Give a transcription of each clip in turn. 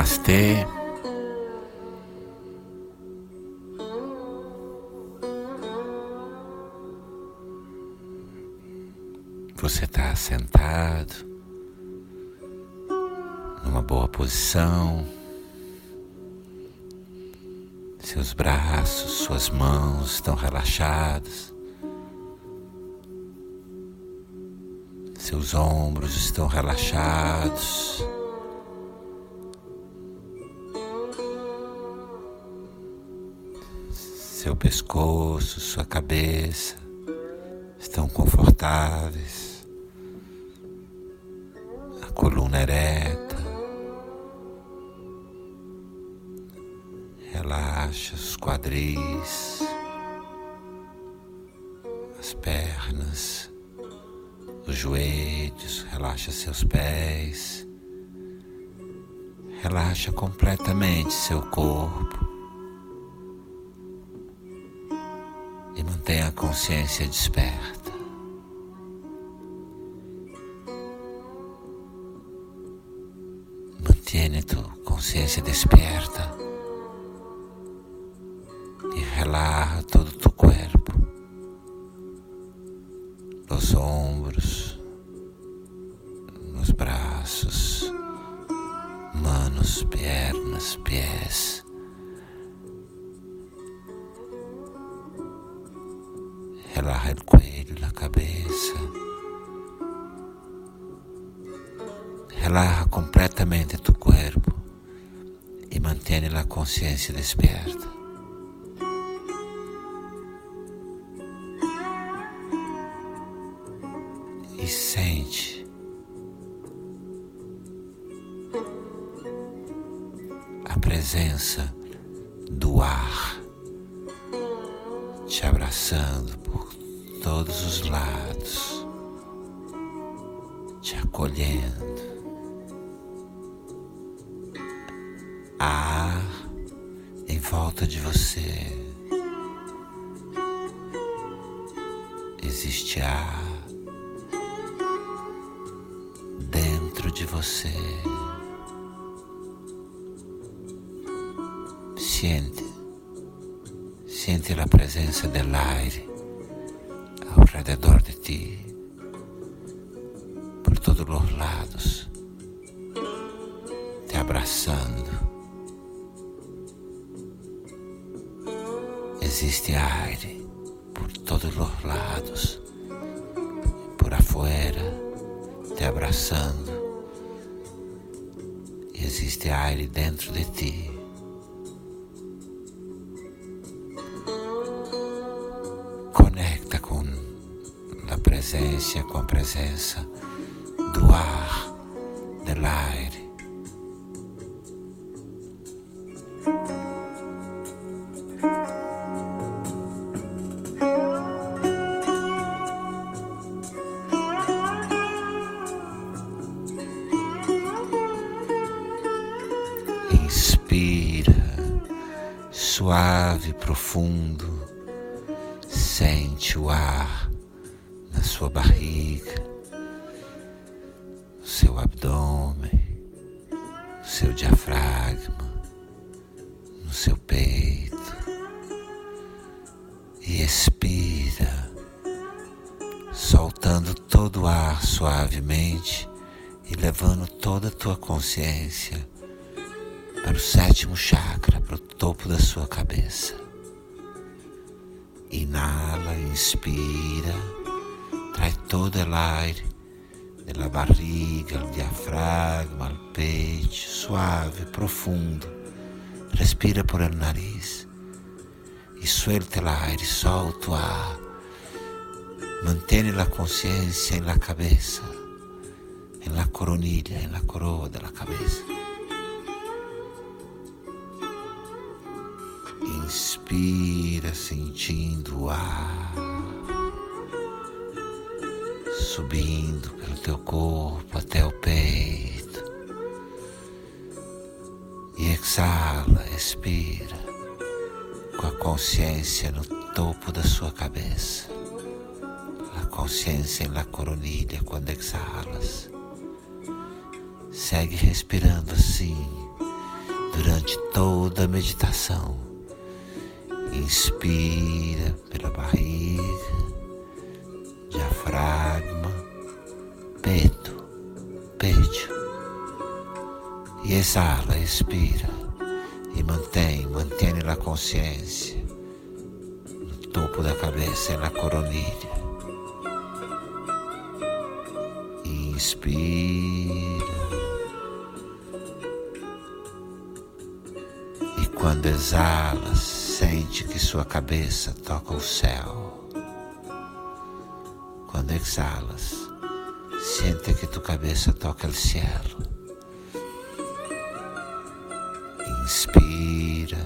Namastê. Você está sentado numa boa posição, seus braços, suas mãos estão relaxados, seus ombros estão relaxados. Seu pescoço, sua cabeça estão confortáveis, a coluna ereta, relaxa os quadris, as pernas, os joelhos, relaxa seus pés, relaxa completamente seu corpo. Mantenha a consciência desperta. Mantiene tu consciência desperta e relaxa todo o teu corpo, os ombros, os braços, manos, pernas, pés. Relaja el cuello, la cabeza. Relaja completamente tu cuerpo e mantiene la consciência desperta. E sente a presença do ar te abraçando por todos os lados, te acolhendo. Ar em volta de você. Existe ar dentro de você. Siente, siente la presenza dell'aire alrededor de ti, por todos los lados, te abraçando. Existe aire por todos los lados, por afuera, te abraçando. Existe aire dentro de ti. Presença, com a presença do ar, do aire. Inspira, suave, profundo, sente o ar sua barriga, seu abdômen, seu diafragma, no seu peito e expira, soltando todo o ar suavemente e levando toda a tua consciência para o sétimo chakra, para o topo da sua cabeça. Inala, inspira, traz todo o aire da barriga, o diafragma, o peito, suave, profundo. Respira por el nariz e suelta o aire, solta o ar. Mantém a consciência la cabeça, la coronilha, la coroa da cabeça. Inspira sentindo o ar subindo pelo teu corpo até o peito. E exala, expira com a consciência no topo da sua cabeça. A consciência la coronilha quando exalas. Segue respirando assim, durante toda a meditação. Inspira pela barriga, diafragma, E exala, expira e mantém, mantém a consciência no topo da cabeça, na coronilha. Inspira. E quando exala, sente que sua cabeça toca o céu. Quando exalas, sente que tua cabeça toca o cielo. Inspira.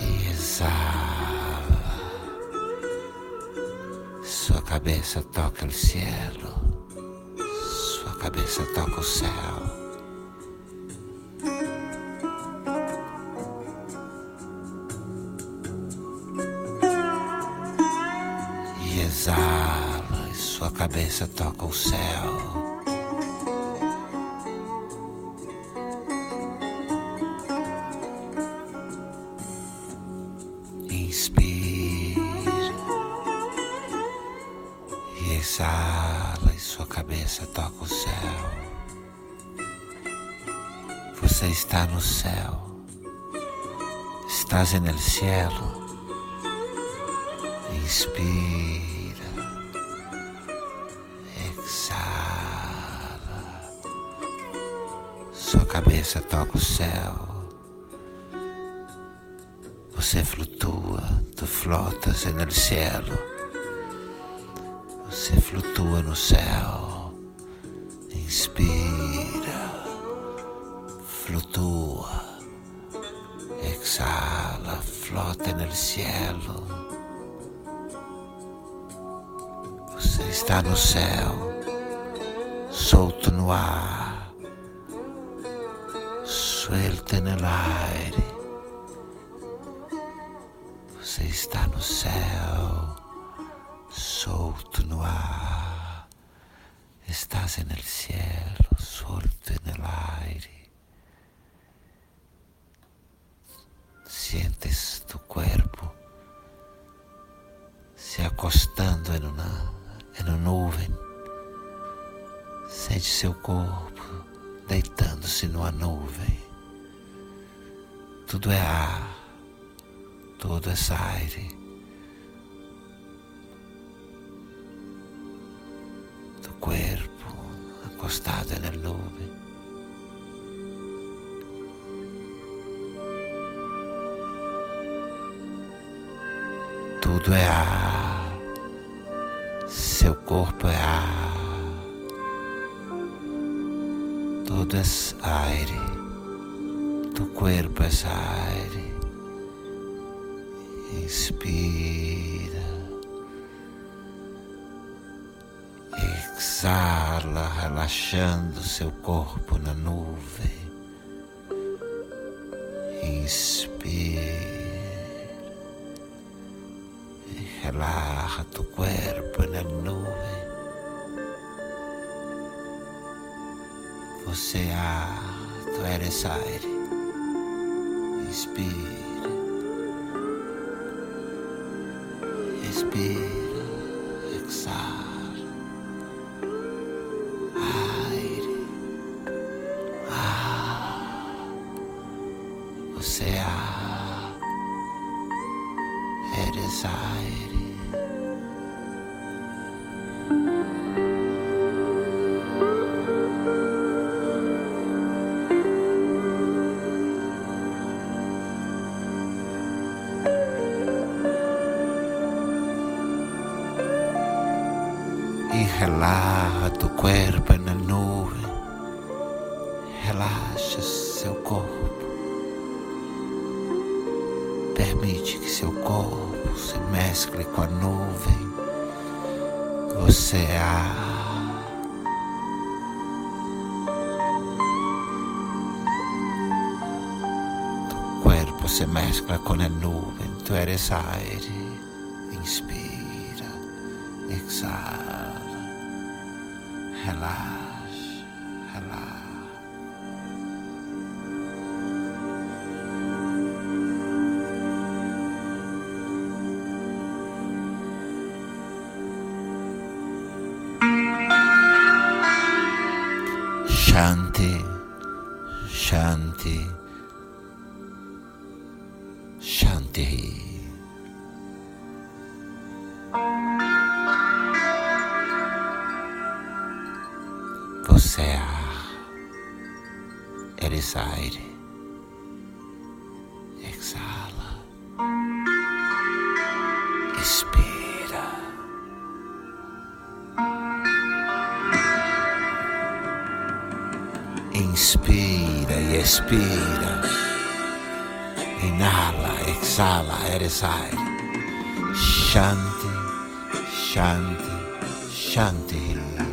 E exala. Sua cabeça toca o cielo. Sua cabeça toca o céu. Exala sua cabeça toca o céu. Inspira e exala, e sua cabeça toca o céu. Você está no céu, estás no cielo. Inspira. Sua cabeça toca o céu. Você flutua, tu flotas no cielo. Você flutua no céu. Inspira, flutua, exala, flota no cielo. Você está no céu, solto no ar suelta no aire. Você está no céu, solto no ar. Estás no cielo, solto no aire. Sientes tu corpo se acostando em uma, em uma nuvem. Sente seu corpo deitando-se numa nuvem. Tudo é ar, tudo é aire. Tu corpo acostado na nuvem. Tudo é ar, seu corpo é ar, tudo é aire tu corpo es aire. Inspira. Exala, relaxando seu corpo na nuvem. Inspira. Relaxa tu corpo na nuvem. Você é, tu eres aire. Respira. Respira. Exala. Aire. Ah. Você é. Eres aire. Relaxa tu corpo na nuvem, relaxa seu corpo, permite que seu corpo se mescle com a nuvem, você é corpo se mescla com a nuvem, tu eres aire, inspira, exala. Relaxa, aire. Exala, expira. Inspira e expira. Inhala, exhala, eres aire. Shanti, Shanti, Shanti.